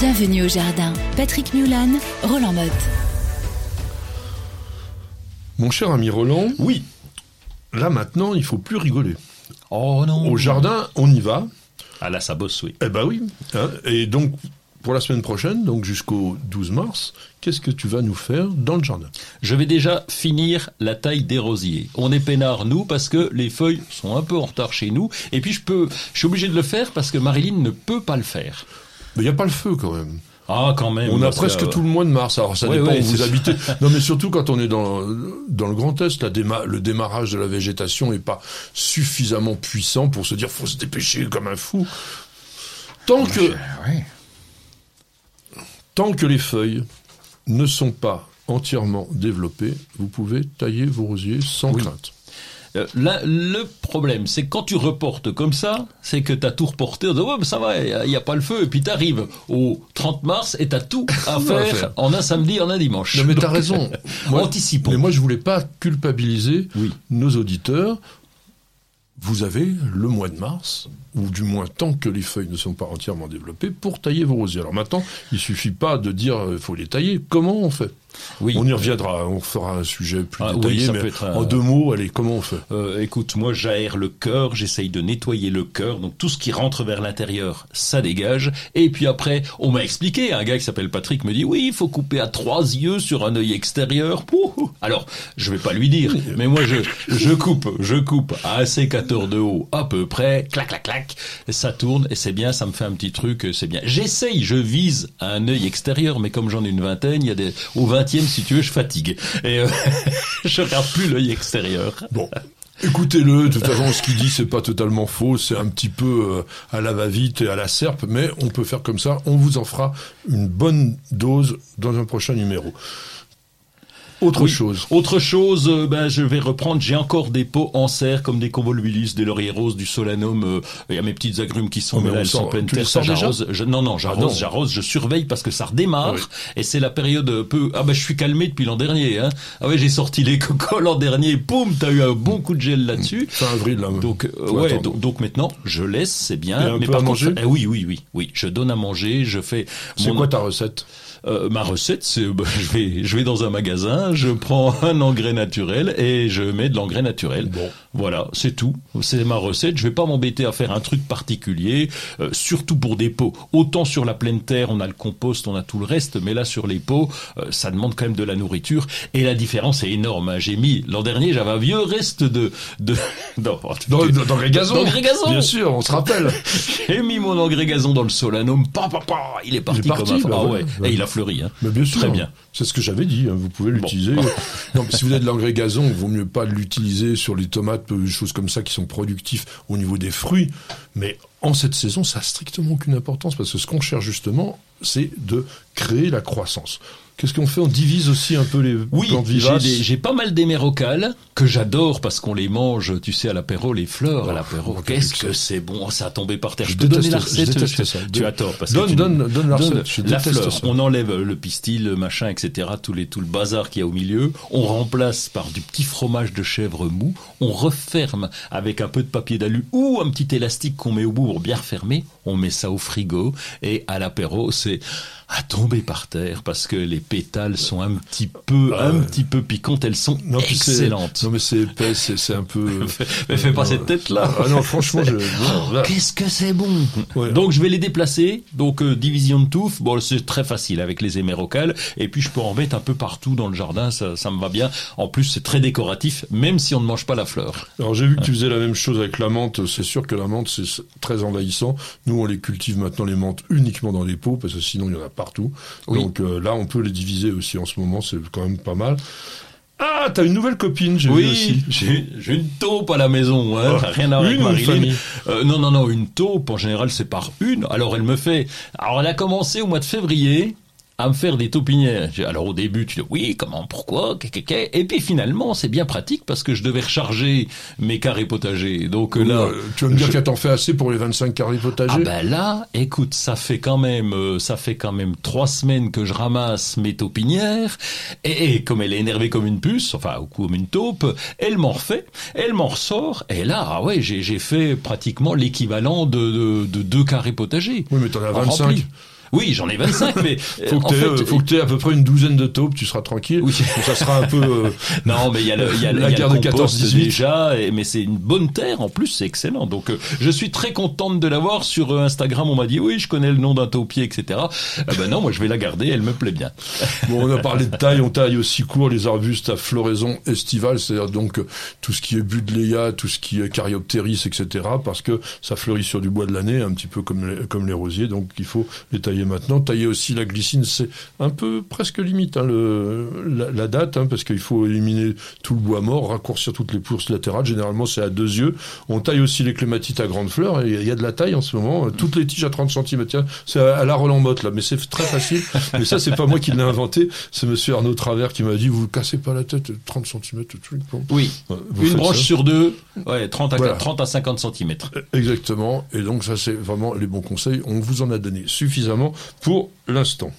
Bienvenue au jardin. Patrick Mulan, Roland Motte. Mon cher ami Roland, Oui. là maintenant, il faut plus rigoler. Oh non. Au jardin, on y va. Ah là, ça bosse, oui. Eh ben oui. hein. Et donc, pour la semaine prochaine, donc jusqu'au 12 mars, qu'est-ce que tu vas nous faire dans le jardin? Je vais déjà finir la taille des rosiers. On est peinards, nous, parce que les feuilles sont un peu en retard chez nous. Et puis, je peux, je suis obligé de le faire parce que Marilyn ne peut pas le faire. Mais il n'y a pas le feu quand même. Ah, quand même. On a que, presque euh, tout le mois de mars. Alors ça dépend où vous habitez. Non, mais surtout quand on est dans dans le Grand Est, la déma- le démarrage de la végétation est pas suffisamment puissant pour se dire faut se dépêcher comme un fou. Tant que ouais. tant que les feuilles ne sont pas entièrement développées, vous pouvez tailler vos rosiers sans crainte. Euh, là, le problème, c'est que quand tu reportes comme ça, c'est que t'as tout reporté. Ouais, mais ça va, il n'y a, pas le feu. Et puis t'arrives au 30 mars et t'as tout à à faire, en un samedi, en un dimanche. Non mais t'as Donc, raison. Anticipons. Mais moi je voulais pas culpabiliser Oui. nos auditeurs. Vous avez le mois de mars, ou du moins tant que les feuilles ne sont pas entièrement développées, pour tailler vos rosiers. Alors maintenant, il suffit pas de dire il faut les tailler. Comment on fait? Oui. On y reviendra, on fera un sujet plus Ah détaillé, mais être en deux mots, allez, comment on fait Euh, écoute, moi j'aère le cœur, j'essaye de nettoyer le cœur, donc tout ce qui rentre vers l'intérieur, ça dégage. Et puis après, on m'a expliqué, un gars qui s'appelle Patrick me dit oui, il faut couper à trois yeux sur un œil extérieur. Pouh. Alors, je vais pas lui dire, mais moi je je coupe, je coupe à un sécateur de haut à peu près, clac clac clac, ça tourne et c'est bien, ça me fait un petit truc, c'est bien. J'essaye, je vise à un œil extérieur, mais comme j'en ai une vingtaine, il y a des au si tu veux, je fatigue et euh, je regarde plus l'œil extérieur. Bon. Écoutez-le, de toute façon, ce qu'il dit, c'est pas totalement faux, c'est un petit peu euh, à la va-vite et à la serpe, mais on peut faire comme ça, on vous en fera une bonne dose dans un prochain numéro. Autre Oui. chose. Autre chose, euh, ben, je vais reprendre, j'ai encore des pots en serre comme des convolvulus, des lauriers roses, du solanum, euh, il y a mes petites agrumes qui sont, Oh, mais là, elles sont pleines terre, ça j'arrose. Je- non, non, non. j'arrose, j'arrose, je surveille parce que ça redémarre, Oui. et c'est la période un peu, ah ben, je suis calmé depuis l'an dernier, hein. Ah ouais, j'ai sorti les cocos l'an dernier, poum, t'as eu un bon coup de gel là-dessus. Fin avril, là. Donc, euh, ouais, donc, donc maintenant, je laisse, c'est bien. mais par contre, eh oui, oui, oui, oui, je donne à manger, je fais. C'est mon- quoi ta recette? Euh, ma recette, c'est bah, je vais je vais dans un magasin, je prends un engrais naturel et je mets de l'engrais naturel. Bon. Voilà, c'est tout. C'est ma recette. Je vais pas m'embêter à faire un truc particulier, euh, surtout pour des pots. Autant sur la pleine terre, on a le compost, on a tout le reste, mais là sur les pots, euh, ça demande quand même de la nourriture et la différence est énorme. hein. J'ai mis l'an dernier, j'avais un vieux reste de de non, Dans, dans, dans les gazons. Bien sûr, on se rappelle. j'ai mis mon engrais gazon dans le solanum, pa pa pa, il est parti, parti, comme un bah ah ouais. et il a fleuri hein. Mais bien sûr. Très bien. C'est ce que j'avais dit. hein, Vous pouvez l'utiliser. non, mais si vous avez de l'engrais gazon, il vaut mieux pas l'utiliser sur les tomates, euh, des choses comme ça qui sont productifs au niveau des fruits. Mais en cette saison, ça a strictement aucune importance parce que ce qu'on cherche justement, c'est de créer la croissance. Qu'est-ce qu'on fait? On divise aussi un peu les Oui, plantes j'ai vivaces. des- j'ai pas mal d'émérocales que j'adore parce qu'on les mange, tu sais, à l'apéro, les fleurs à Oh, l'apéro. Qu'est-ce que c'est bon, ça a tombé par terre. Je Je peux donner la je recette. tu- ça. Tu as tort parce que tu- donne- donne la recette, je la fleur. ça. On enlève le pistil, le machin, etc. Tous les tout le bazar qu'il y a au milieu. On remplace par du petit fromage de chèvre mou. On referme avec un peu de papier d'alu ou un petit élastique qu'on met au bout pour bien refermer. On met ça au frigo et à l'apéro, c'est à tomber par terre parce que les pétales sont un petit peu, Ah un petit peu piquantes. Elles sont Non, excellentes. Non, mais c'est épais, c'est c'est un peu. Mais fais pas cette tête là. Ah non, franchement, je. là. Qu'est-ce que c'est bon? Ouais. Donc je vais les déplacer. Donc euh, division de touffe, bon c'est très facile avec les émérocales. Et puis je peux en mettre un peu partout dans le jardin, ça, ça me va bien. En plus c'est très décoratif, même si on ne mange pas la fleur. Alors j'ai vu que tu faisais la même chose avec la menthe. C'est sûr que la menthe c'est très envahissant. Nous on les cultive maintenant les menthes uniquement dans les pots parce que sinon il y en a partout. Oui. Donc euh, là on peut les diviser aussi en ce moment. C'est quand même pas mal. Ah t'as une nouvelle copine j'ai vu Oui, aussi. j'ai j'ai une taupe à la maison, hein, Ah, rien à voir avec Marilyn. Euh, non, non, non, une taupe, en général, c'est par une. Alors, elle me fait... Alors, elle a commencé au mois de février à me faire des taupinières. Alors au début, tu dis oui, comment, pourquoi, qu'est, qu'est, qu'est et puis finalement, c'est bien pratique parce que je devais recharger mes carrés potagers. Donc euh, là, tu vas me dire qu'elle t'en fait assez pour les 25 carrés potagers ah ben là, écoute, ça fait quand même, euh, ça fait quand même trois semaines que je ramasse mes taupinières et, et comme elle est énervée comme une puce, enfin ou comme une taupe, elle m'en refait, elle m'en ressort et là, ah ouais, j'ai fait pratiquement l'équivalent de, de, de deux carrés potagers. Oui mais t'en as En 25. rempli. Oui, j'en ai 25, mais faut que tu faut que aies à peu près une douzaine de taupes, tu seras tranquille. Oui. ça sera un peu. Euh, non, mais il y a, le, y a, la y a guerre de 14 déjà, et, mais c'est une bonne terre en plus, c'est excellent. Donc, euh, je suis très contente de l'avoir sur euh, Instagram. On m'a dit oui, je connais le nom d'un taupier, etc. Ah ben non, moi je vais la garder, elle me plaît bien. bon, on a parlé de taille, on taille aussi court les arbustes à floraison estivale, c'est-à-dire donc tout ce qui est Budleia, tout ce qui est Caryopteris, etc. Parce que ça fleurit sur du bois de l'année, un petit peu comme les, comme les rosiers, donc il faut les tailler maintenant. Tailler aussi la glycine, c'est un peu presque limite hein, le, la, date, hein, parce qu'il faut éliminer tout le bois mort, raccourcir toutes les pousses latérales. Généralement, c'est à deux yeux. On taille aussi les clématites à grandes fleurs. Il y a de la taille en ce moment. Toutes les tiges à 30 cm. C'est à la Roland Motte là, mais c'est très facile. mais ça, c'est pas moi qui l'ai inventé. C'est Monsieur Arnaud Travers qui m'a dit vous cassez pas la tête, 30 cm. Oui. Une branche sur deux. Ouais, 30 à 30 à 50 cm. Exactement. Et donc ça, c'est vraiment les bons conseils. On vous en a donné suffisamment pour l'instant.